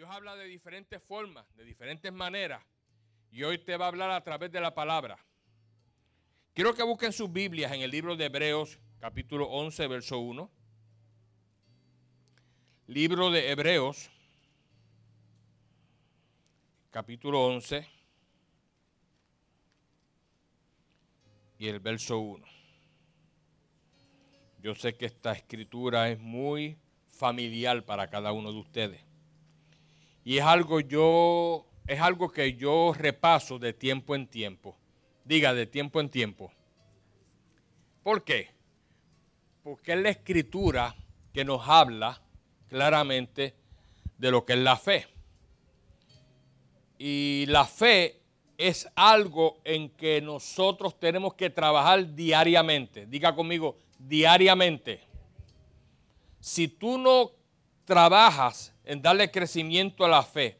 Dios habla de diferentes formas, de diferentes maneras. Y hoy te va a hablar a través de la palabra. Quiero que busquen sus Biblias en el libro de Hebreos, capítulo 11, verso 1. Libro de Hebreos, capítulo 11 y el verso 1. Yo sé que esta escritura es muy familiar para cada uno de ustedes. Y es algo yo es algo que yo repaso de tiempo en tiempo. Diga de tiempo en tiempo. ¿Por qué? Porque es la escritura que nos habla claramente de lo que es la fe. Y la fe es algo en que nosotros tenemos que trabajar diariamente. Diga conmigo, diariamente. Si tú no trabajas en darle crecimiento a la fe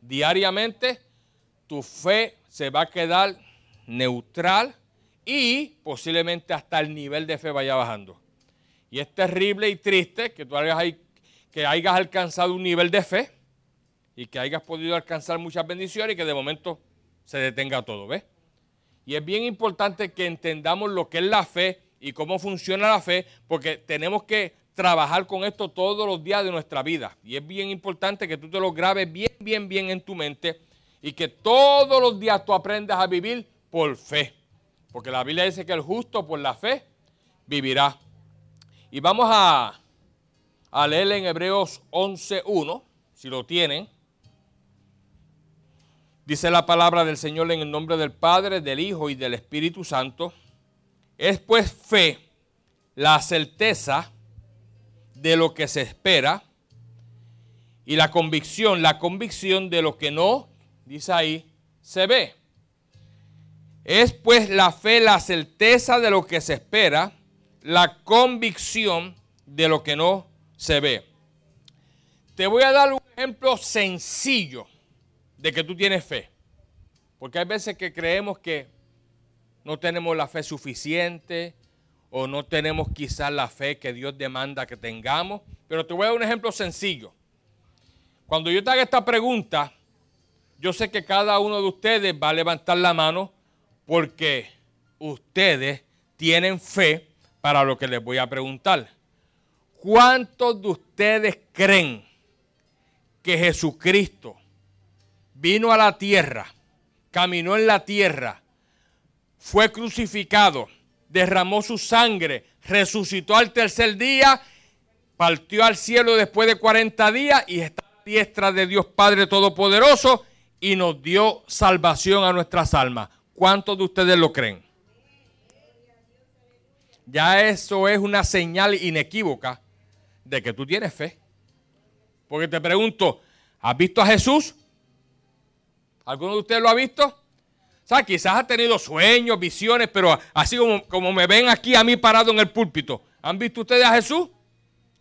diariamente, tu fe se va a quedar neutral y posiblemente hasta el nivel de fe vaya bajando. Y es terrible y triste que tú hayas, que hayas alcanzado un nivel de fe y que hayas podido alcanzar muchas bendiciones y que de momento se detenga todo, ¿ves? Y es bien importante que entendamos lo que es la fe y cómo funciona la fe, porque tenemos que trabajar con esto todos los días de nuestra vida. Y es bien importante que tú te lo grabes bien, bien, bien en tu mente y que todos los días tú aprendas a vivir por fe. Porque la Biblia dice que el justo por la fe vivirá. Y vamos a, a leer en Hebreos 11.1, si lo tienen. Dice la palabra del Señor en el nombre del Padre, del Hijo y del Espíritu Santo. Es pues fe la certeza de lo que se espera y la convicción, la convicción de lo que no, dice ahí, se ve. Es pues la fe la certeza de lo que se espera, la convicción de lo que no se ve. Te voy a dar un ejemplo sencillo de que tú tienes fe. Porque hay veces que creemos que no tenemos la fe suficiente o no tenemos quizás la fe que Dios demanda que tengamos. Pero te voy a dar un ejemplo sencillo. Cuando yo te haga esta pregunta, yo sé que cada uno de ustedes va a levantar la mano porque ustedes tienen fe para lo que les voy a preguntar. ¿Cuántos de ustedes creen que Jesucristo vino a la tierra, caminó en la tierra, fue crucificado, derramó su sangre, resucitó al tercer día, partió al cielo después de 40 días y está a la diestra de Dios Padre Todopoderoso y nos dio salvación a nuestras almas? ¿Cuántos de ustedes lo creen? Ya eso es una señal inequívoca de que tú tienes fe. Porque te pregunto, ¿has visto a Jesús? ¿Alguno de ustedes lo ha visto? O sea, quizás ha tenido sueños, visiones, pero así como, como me ven aquí a mí parado en el púlpito, ¿han visto ustedes a Jesús?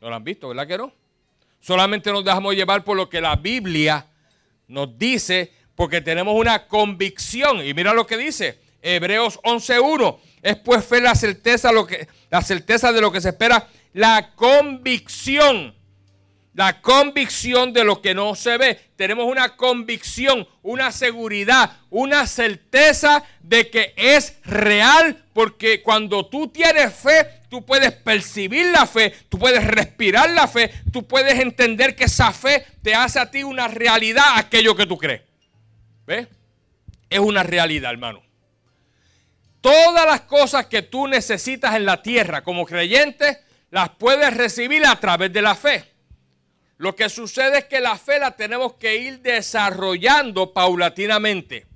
No lo han visto, ¿verdad que no? Solamente nos dejamos llevar por lo que la Biblia nos dice, porque tenemos una convicción. Y mira lo que dice, Hebreos 11.1. Es pues fe la certeza, lo que, la certeza de lo que se espera, la convicción la convicción de lo que no se ve. Tenemos una convicción, una seguridad, una certeza de que es real, porque cuando tú tienes fe, tú puedes percibir la fe, tú puedes respirar la fe, tú puedes entender que esa fe te hace a ti una realidad aquello que tú crees. ¿Ves? Es una realidad, hermano. Todas las cosas que tú necesitas en la tierra como creyente, las puedes recibir a través de la fe. Lo que sucede es que la fe la tenemos que ir desarrollando paulatinamente.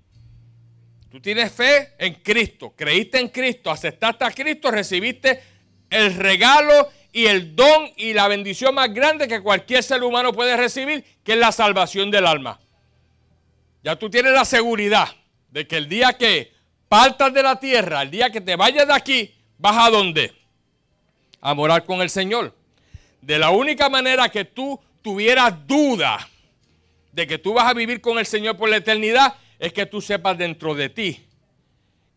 Tú tienes fe en Cristo, creíste en Cristo, aceptaste a Cristo, recibiste el regalo y el don y la bendición más grande que cualquier ser humano puede recibir, que es la salvación del alma. Ya tú tienes la seguridad de que el día que partas de la tierra, el día que te vayas de aquí, vas a dónde? A morar con el Señor. De la única manera que tú tuvieras duda de que tú vas a vivir con el Señor por la eternidad, es que tú sepas dentro de ti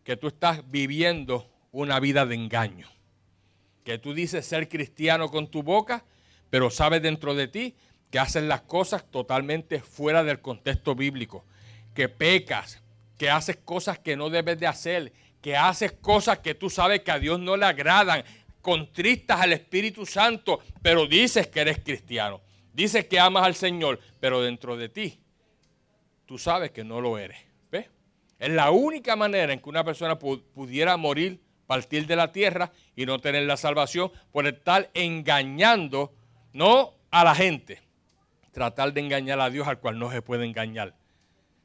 que tú estás viviendo una vida de engaño. Que tú dices ser cristiano con tu boca, pero sabes dentro de ti que haces las cosas totalmente fuera del contexto bíblico, que pecas, que haces cosas que no debes de hacer, que haces cosas que tú sabes que a Dios no le agradan, contristas al Espíritu Santo, pero dices que eres cristiano, dices que amas al Señor, pero dentro de ti tú sabes que no lo eres. ¿Ves? Es la única manera en que una persona pudiera morir, partir de la tierra y no tener la salvación por estar engañando, no a la gente, tratar de engañar a Dios al cual no se puede engañar.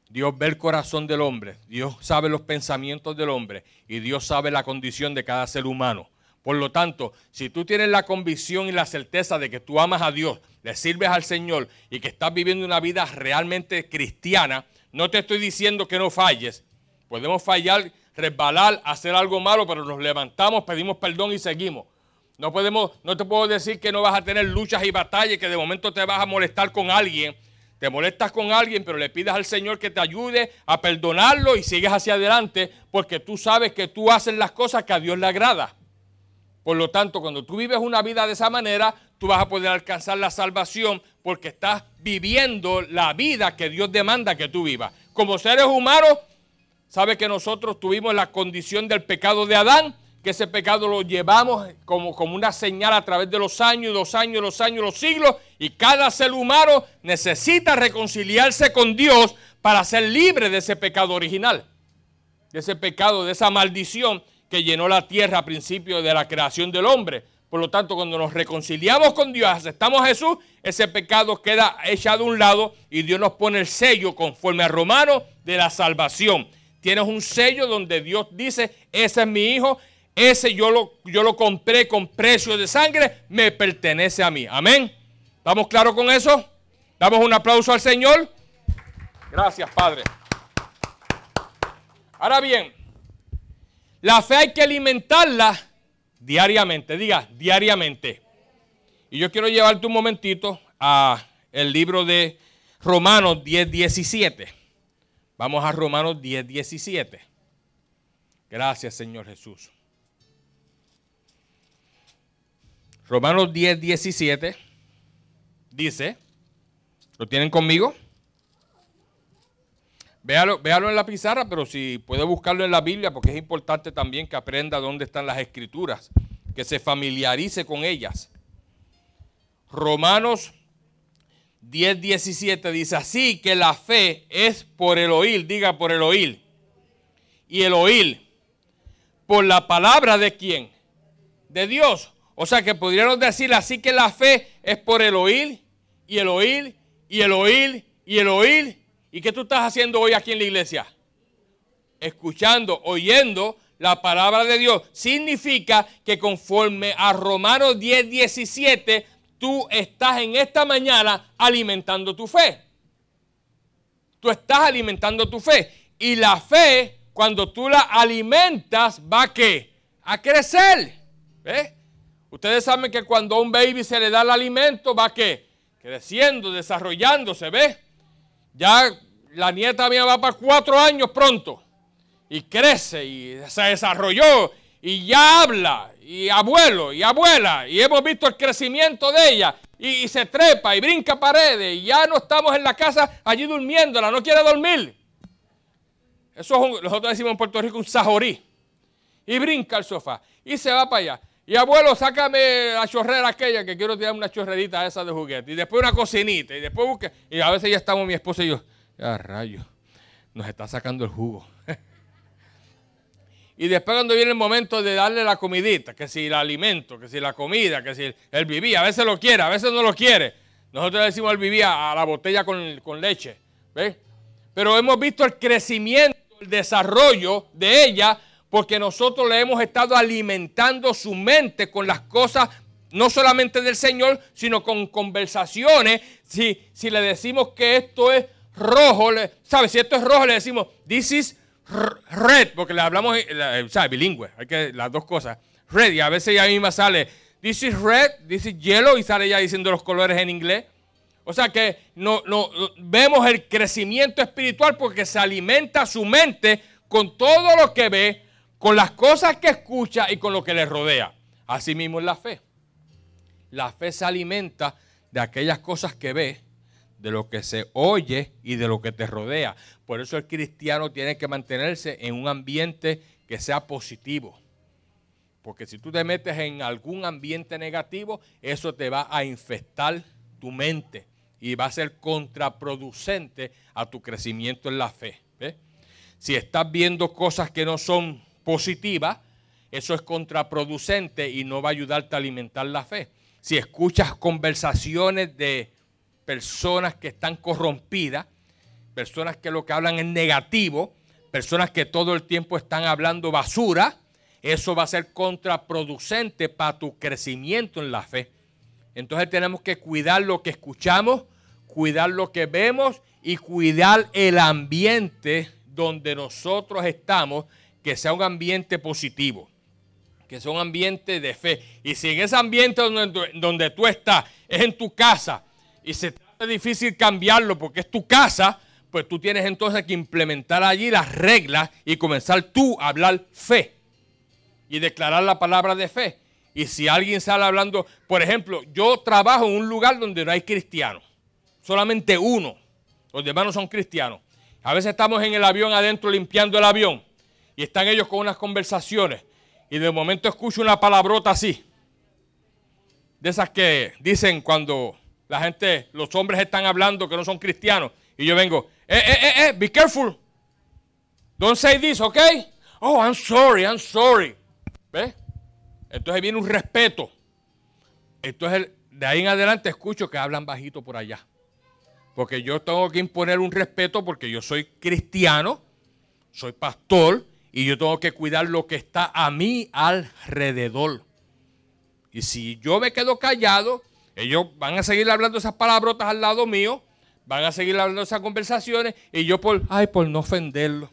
Dios ve el corazón del hombre, Dios sabe los pensamientos del hombre y Dios sabe la condición de cada ser humano. Por lo tanto, si tú tienes la convicción y la certeza de que tú amas a Dios, le sirves al Señor y que estás viviendo una vida realmente cristiana, no te estoy diciendo que no falles. Podemos fallar, resbalar, hacer algo malo, pero nos levantamos, pedimos perdón y seguimos. No podemos, no te puedo decir que no vas a tener luchas y batallas, que de momento te vas a molestar con alguien te molestas con alguien, pero le pides al Señor que te ayude a perdonarlo y sigues hacia adelante porque tú sabes que tú haces las cosas que a Dios le agrada. Por lo tanto, cuando tú vives una vida de esa manera, tú vas a poder alcanzar la salvación porque estás viviendo la vida que Dios demanda que tú vivas. Como seres humanos, sabes que nosotros tuvimos la condición del pecado de Adán que ese pecado lo llevamos como, como una señal a través de los años, los años, los años, los siglos, y cada ser humano necesita reconciliarse con Dios para ser libre de ese pecado original, de ese pecado, de esa maldición que llenó la tierra a principio de la creación del hombre. Por lo tanto, cuando nos reconciliamos con Dios, aceptamos a Jesús, ese pecado queda echado a un lado y Dios nos pone el sello conforme a Romano de la salvación. Tienes un sello donde Dios dice, ese es mi hijo, ese yo lo, yo lo compré con precio de sangre, me pertenece a mí. Amén. ¿Estamos claros con eso? Damos un aplauso al Señor. Gracias, Padre. Ahora bien, la fe hay que alimentarla diariamente. Diga, diariamente. Y yo quiero llevarte un momentito a el libro de Romanos 10, 17. Vamos a Romanos 10, 17. Gracias, Señor Jesús. Romanos 10, 17 dice, ¿lo tienen conmigo? Véalo, véalo, en la pizarra, pero si puede buscarlo en la Biblia, porque es importante también que aprenda dónde están las escrituras, que se familiarice con ellas. Romanos 10, 17 dice así que la fe es por el oír, diga por el oír. Y el oír, por la palabra de quién? De Dios. O sea que podríamos decir así que la fe es por el oír y el oír y el oír y el oír. ¿Y qué tú estás haciendo hoy aquí en la iglesia? Escuchando, oyendo la palabra de Dios. Significa que conforme a Romanos 10, 17, tú estás en esta mañana alimentando tu fe. Tú estás alimentando tu fe. Y la fe, cuando tú la alimentas, va a qué? A crecer. ¿Ves? Ustedes saben que cuando a un baby se le da el alimento, va qué? Creciendo, desarrollándose, ¿ves? Ya la nieta mía va para cuatro años pronto. Y crece y se desarrolló y ya habla, y abuelo, y abuela, y hemos visto el crecimiento de ella, y, se trepa y brinca paredes, y ya no estamos en la casa allí durmiéndola, no quiere dormir. Eso es un, nosotros decimos en Puerto Rico un sajorí. Y brinca al sofá, y se va para allá. Y abuelo, sácame la chorrera aquella que quiero tirar una chorrerita esa de juguete. Y después una cocinita. Y después busque. Y a veces ya estamos mi esposa y yo. Ya rayo. Nos está sacando el jugo. y después cuando viene el momento de darle la comidita, que si el alimento, que si la comida, que si él vivía, a veces lo quiere, a veces no lo quiere. Nosotros le decimos él vivía a la botella con, con leche. ¿Ves? Pero hemos visto el crecimiento, el desarrollo de ella porque nosotros le hemos estado alimentando su mente con las cosas no solamente del Señor, sino con conversaciones. Si, si le decimos que esto es rojo, ¿sabes? Si esto es rojo, le decimos, this is red, porque le hablamos, ¿sabes? Bilingüe, hay que, las dos cosas. Red, y a veces ella misma sale, this is red, this is yellow, y sale ya diciendo los colores en inglés. O sea que no, no, vemos el crecimiento espiritual porque se alimenta su mente con todo lo que ve, con las cosas que escucha y con lo que le rodea. Así mismo es la fe. La fe se alimenta de aquellas cosas que ves, de lo que se oye y de lo que te rodea. Por eso el cristiano tiene que mantenerse en un ambiente que sea positivo. Porque si tú te metes en algún ambiente negativo, eso te va a infectar tu mente y va a ser contraproducente a tu crecimiento en la fe. Si estás viendo cosas que no son positivas, eso es contraproducente y no va a ayudarte a alimentar la fe. Si escuchas conversaciones de personas que están corrompidas, personas que lo que hablan es negativo, personas que todo el tiempo están hablando basura, eso va a ser contraproducente para tu crecimiento en la fe. Entonces tenemos que cuidar lo que escuchamos, cuidar lo que vemos y cuidar el ambiente donde nosotros estamos, que sea un ambiente positivo, que sea un ambiente de fe. Y si en ese ambiente donde, tú estás es en tu casa y se trata difícil cambiarlo porque es tu casa, pues tú tienes entonces que implementar allí las reglas y comenzar tú a hablar fe y declarar la palabra de fe. Y si alguien sale hablando, por ejemplo, yo trabajo en un lugar donde no hay cristianos, solamente uno, los demás no son cristianos. A veces estamos en el avión adentro limpiando el avión y están ellos con unas conversaciones y de momento escucho una palabrota así, de esas que dicen cuando la gente, los hombres están hablando que no son cristianos y yo vengo, eh, eh, eh, eh, be careful. Don't say this, ok? Oh, I'm sorry, I'm sorry. ¿Ves? Entonces viene un respeto. Entonces de ahí en adelante escucho que hablan bajito por allá. Porque yo tengo que imponer un respeto porque yo soy cristiano, soy pastor y yo tengo que cuidar lo que está a mí alrededor. Y si yo me quedo callado, ellos van a seguir hablando esas palabrotas al lado mío Van a seguir hablando esas conversaciones y yo por, ay, por no ofenderlo.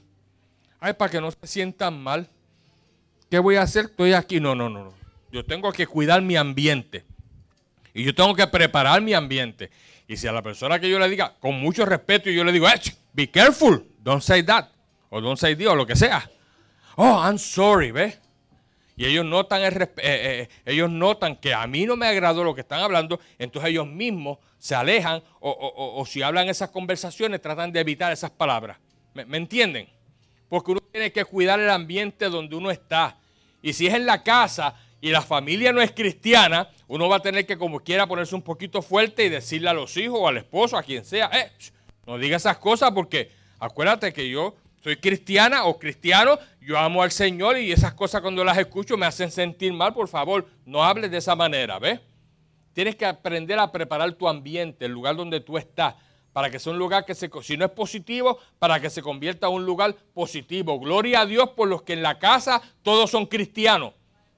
Ay, para que no se sientan mal. ¿Qué voy a hacer? Estoy aquí. No, no, no, no. Yo tengo que cuidar mi ambiente. Y yo tengo que preparar mi ambiente. Y si a la persona que yo le diga, con mucho respeto, y yo le digo, be careful, don't say that, o don't say this, o lo que sea. Oh, I'm sorry, ¿ves? Y ellos notan, el, eh, eh, ellos notan que a mí no me agradó lo que están hablando, entonces ellos mismos se alejan o, si hablan esas conversaciones tratan de evitar esas palabras. ¿Me, entienden? Porque uno tiene que cuidar el ambiente donde uno está. Y si es en la casa y la familia no es cristiana, uno va a tener que como quiera ponerse un poquito fuerte y decirle a los hijos o al esposo, a quien sea, eh, no diga esas cosas porque acuérdate que yo soy cristiana o cristiano, yo amo al Señor y esas cosas cuando las escucho me hacen sentir mal, por favor, no hables de esa manera, ¿ves? Tienes que aprender a preparar tu ambiente, el lugar donde tú estás, para que sea un lugar que, se, si no es positivo, para que se convierta en un lugar positivo. Gloria a Dios por los que en la casa todos son cristianos,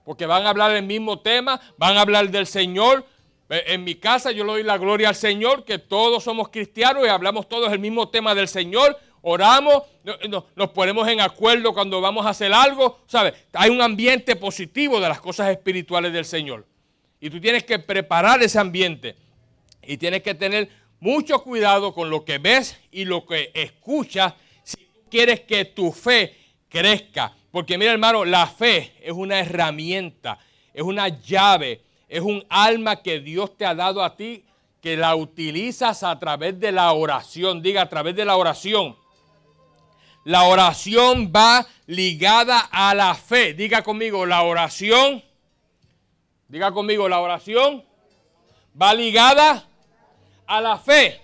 porque van a hablar el mismo tema, van a hablar del Señor. Eh, en mi casa yo le doy la gloria al Señor, que todos somos cristianos y hablamos todos el mismo tema del Señor oramos, nos ponemos en acuerdo cuando vamos a hacer algo, ¿sabes? Hay un ambiente positivo de las cosas espirituales del Señor. Y tú tienes que preparar ese ambiente y tienes que tener mucho cuidado con lo que ves y lo que escuchas si quieres que tu fe crezca. Porque mira hermano, la fe es una herramienta, es una llave, es un alma que Dios te ha dado a ti que la utilizas a través de la oración. Diga, a través de la oración. La oración va ligada a la fe. Diga conmigo, la oración. Diga conmigo, la oración va ligada a la fe.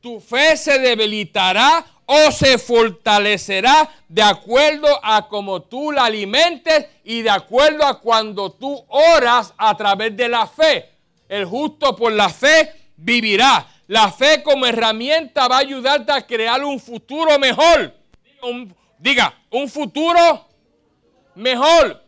Tu fe se debilitará o se fortalecerá de acuerdo a como tú la alimentes y de acuerdo a cuando tú oras a través de la fe. El justo por la fe vivirá. La fe como herramienta va a ayudarte a crear un futuro mejor diga, un futuro mejor.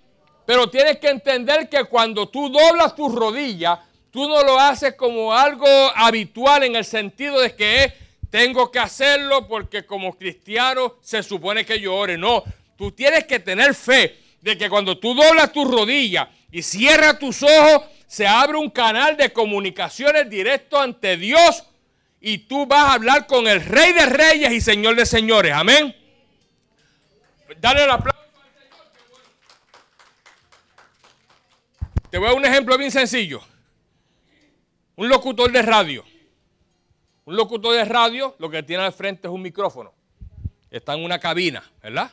Pero tienes que entender que cuando tú doblas tus rodillas, tú no lo haces como algo habitual en el sentido de que tengo que hacerlo porque como cristiano se supone que yo ore. No, tú tienes que tener fe de que cuando tú doblas tus rodillas y cierras tus ojos, se abre un canal de comunicaciones directo ante Dios y tú vas a hablar con el Rey de Reyes y Señor de Señores. Amén. Dale el aplauso. Te voy a dar un ejemplo bien sencillo. Un locutor de radio. Un locutor de radio lo que tiene al frente es un micrófono. Está en una cabina, ¿verdad?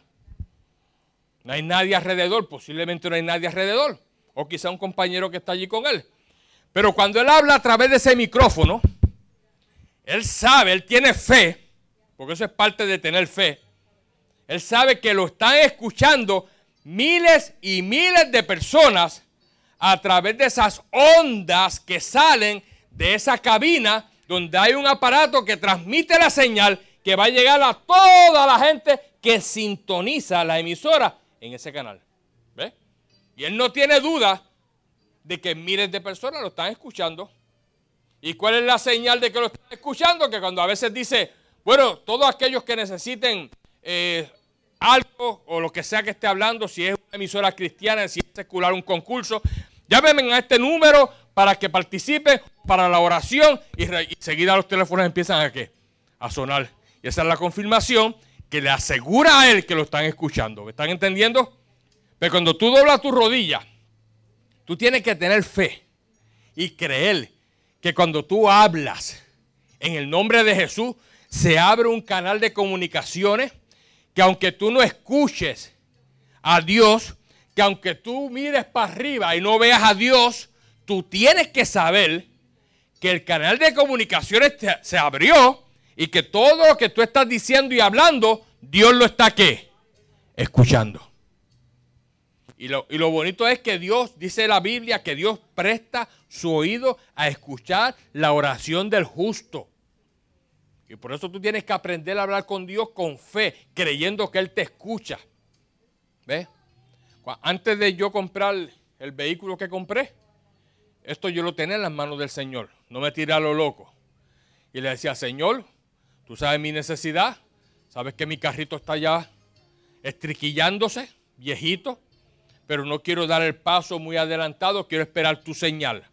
No hay nadie alrededor, posiblemente no hay nadie alrededor. O quizá un compañero que está allí con él. Pero cuando él habla a través de ese micrófono, él sabe, él tiene fe, porque eso es parte de tener fe. Él sabe que lo están escuchando miles y miles de personas a través de esas ondas que salen de esa cabina donde hay un aparato que transmite la señal que va a llegar a toda la gente que sintoniza la emisora en ese canal. ¿Ve? Y él no tiene duda de que miles de personas lo están escuchando. ¿Y cuál es la señal de que lo están escuchando? Que cuando a veces dice, bueno, todos aquellos que necesiten eh, algo o lo que sea que esté hablando, si es una emisora cristiana, si es secular, un concurso, llámenme a este número para que participen para la oración y, y seguida los teléfonos empiezan a, ¿qué? a sonar. Y esa es la confirmación que le asegura a él que lo están escuchando. ¿Me están entendiendo? Pero cuando tú doblas tu rodilla, tú tienes que tener fe y creer que cuando tú hablas en el nombre de Jesús, se abre un canal de comunicaciones que aunque tú no escuches a Dios, que aunque tú mires para arriba y no veas a Dios, tú tienes que saber que el canal de comunicaciones se abrió y que todo lo que tú estás diciendo y hablando, Dios lo está ¿qué? Escuchando. Y lo, y lo, bonito es que Dios, dice la Biblia, que Dios presta su oído a escuchar la oración del justo. Y por eso tú tienes que aprender a hablar con Dios con fe, creyendo que Él te escucha. ¿Ves? Antes de yo comprar el vehículo que compré, esto yo lo tenía en las manos del Señor. No me tiré a lo loco. Y le decía, Señor, Tú sabes mi necesidad. Sabes que mi carrito está ya estriquillándose, viejito, pero no quiero dar el paso muy adelantado, quiero esperar tu señal.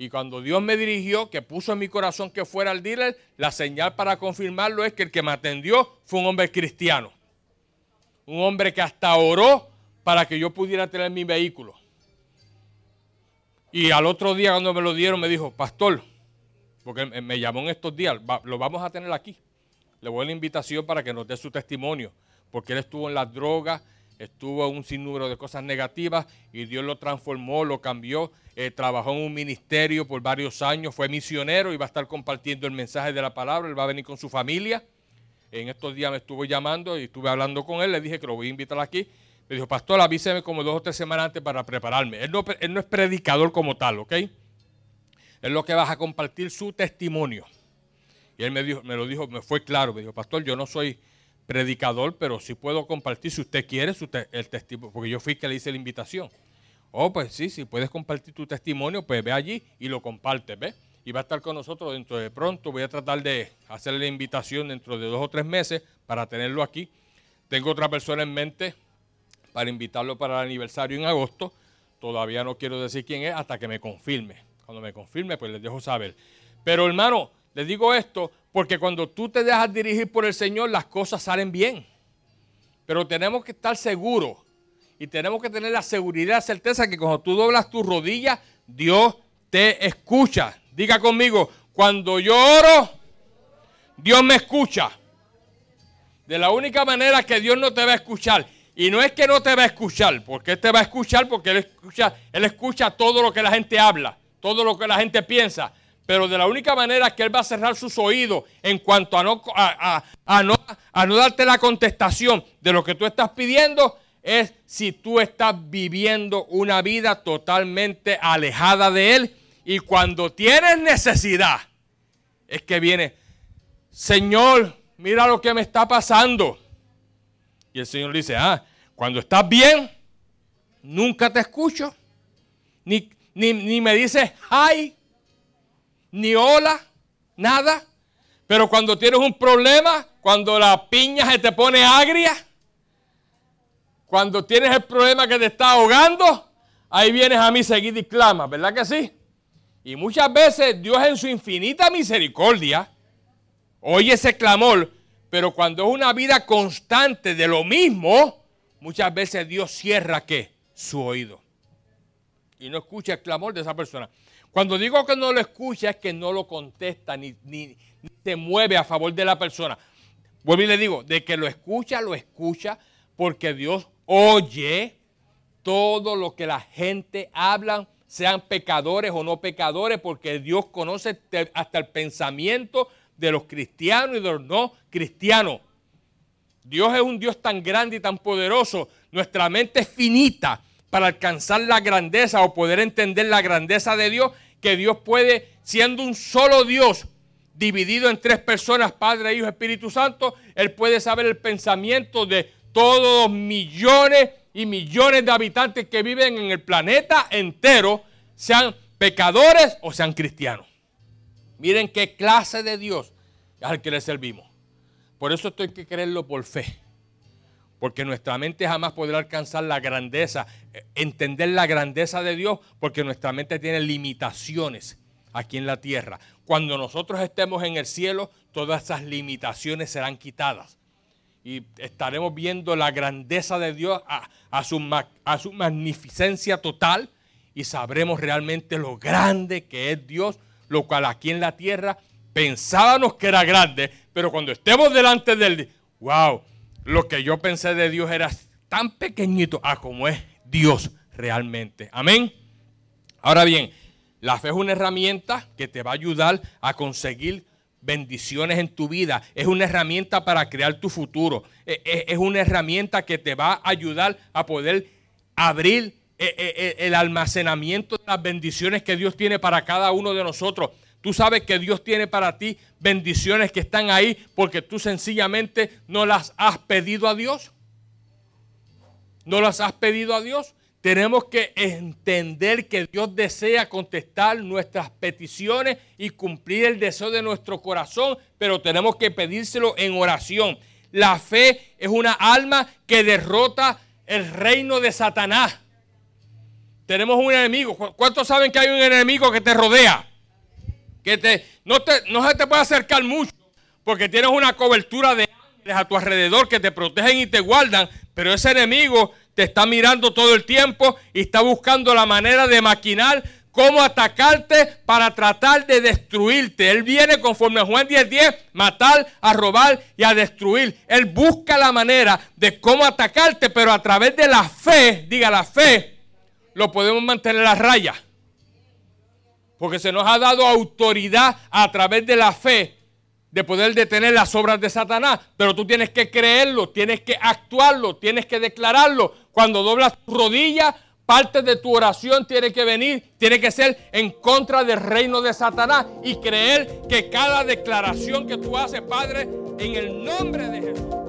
Y cuando Dios me dirigió, que puso en mi corazón que fuera al dealer, la señal para confirmarlo es que el que me atendió fue un hombre cristiano. Un hombre que hasta oró para que yo pudiera tener mi vehículo. Y al otro día cuando me lo dieron me dijo, pastor, porque me llamó en estos días, lo vamos a tener aquí. Le voy a la invitación para que nos dé su testimonio, porque él estuvo en las drogas, estuvo en un sinnúmero de cosas negativas y Dios lo transformó, lo cambió, eh, trabajó en un ministerio por varios años, fue misionero y va a estar compartiendo el mensaje de la palabra, él va a venir con su familia. En estos días me estuvo llamando y estuve hablando con él, le dije que lo voy a invitar aquí. Me dijo, pastor, avíseme como dos o tres semanas antes para prepararme. Él no, él es predicador como tal, ¿ok? es lo que vas a compartir su testimonio. Y él me, dijo, me lo dijo, me fue claro, me dijo, pastor, yo no soy predicador, pero sí puedo compartir si usted quiere su el testimonio, porque yo fui que le hice la invitación. Oh, pues sí, si puedes compartir tu testimonio, pues ve allí y lo comparte, ¿ves? Y va a estar con nosotros dentro de pronto. Voy a tratar de hacerle la invitación dentro de dos o tres meses para tenerlo aquí. Tengo otra persona en mente para invitarlo para el aniversario en agosto. Todavía no quiero decir quién es hasta que me confirme. Cuando me confirme, pues les dejo saber. Pero hermano, les digo esto porque cuando tú te dejas dirigir por el Señor, las cosas salen bien. Pero tenemos que estar seguros y tenemos que tener la seguridad, la certeza que cuando tú doblas tus rodillas, Dios te escucha. Diga conmigo, cuando yo oro, Dios me escucha. De la única manera que Dios no te va a escuchar. Y no es que no te va a escuchar, porque Él te va a escuchar porque Él escucha, Él escucha todo lo que la gente habla todo lo que la gente piensa, pero de la única manera que Él va a cerrar sus oídos en cuanto a no, a, no, a no darte la contestación de lo que tú estás pidiendo es si tú estás viviendo una vida totalmente alejada de Él y cuando tienes necesidad es que viene, Señor, mira lo que me está pasando. Y el Señor dice, ah, cuando estás bien, nunca te escucho, ni, ni, me dice hi, ni hola, nada. Pero cuando tienes un problema, cuando la piña se te pone agria, cuando tienes el problema que te está ahogando, ahí vienes a mí seguido y clamas, ¿verdad que sí? Y muchas veces Dios en su infinita misericordia oye ese clamor, pero cuando es una vida constante de lo mismo, muchas veces Dios cierra qué? Su oído y no escucha el clamor de esa persona. Cuando digo que no lo escucha es que no lo contesta ni, ni, ni se mueve a favor de la persona. Vuelvo y le digo, de que lo escucha, lo escucha porque Dios oye todo lo que la gente habla, sean pecadores o no pecadores, porque Dios conoce hasta el pensamiento de los cristianos y de los no cristianos. Dios es un Dios tan grande y tan poderoso. Nuestra mente es finita para alcanzar la grandeza o poder entender la grandeza de Dios, que Dios puede, siendo un solo Dios, dividido en tres personas, Padre, Hijo, Espíritu Santo, Él puede saber el pensamiento de todos los millones y millones de habitantes que viven en el planeta entero, sean pecadores o sean cristianos. Miren qué clase de Dios es al que le servimos. Por eso esto hay que creerlo por fe. Porque nuestra mente jamás podrá alcanzar la grandeza, entender la grandeza de Dios, porque nuestra mente tiene limitaciones aquí en la tierra. Cuando nosotros estemos en el cielo, todas esas limitaciones serán quitadas y estaremos viendo la grandeza de Dios a, su, magnificencia total y sabremos realmente lo grande que es Dios, lo cual aquí en la tierra pensábamos que era grande, pero cuando estemos delante de Él, wow, lo que yo pensé de Dios era tan pequeñito a como es Dios realmente. Amén. Ahora bien, la fe es una herramienta que te va a ayudar a conseguir bendiciones en tu vida. Es una herramienta para crear tu futuro. E, e, es una herramienta que te va a ayudar a poder abrir e, el almacenamiento de las bendiciones que Dios tiene para cada uno de nosotros. Tú sabes que Dios tiene para ti bendiciones que están ahí porque tú sencillamente no las has pedido a Dios. No las has pedido a Dios. Tenemos que entender que Dios desea contestar nuestras peticiones y cumplir el deseo de nuestro corazón, pero tenemos que pedírselo en oración. La fe es una alma que derrota el reino de Satanás. Tenemos un enemigo. ¿Cuántos saben que hay un enemigo que te rodea? Que te, no, te, no se te puede acercar mucho porque tienes una cobertura de ángeles a tu alrededor que te protegen y te guardan, pero ese enemigo te está mirando todo el tiempo y está buscando la manera de maquinar cómo atacarte para tratar de destruirte. Él viene conforme a Juan 10:10, 10, matar, a robar y a destruir. Él busca la manera de cómo atacarte, pero a través de la fe, diga la fe, lo podemos mantener a raya. Porque se nos ha dado autoridad a través de la fe de poder detener las obras de Satanás, pero tú tienes que creerlo, tienes que actuarlo, tienes que declararlo. Cuando doblas tu rodilla, parte de tu oración tiene que venir, tiene que ser en contra del reino de Satanás y creer que cada declaración que tú haces, Padre, en el nombre de Jesús.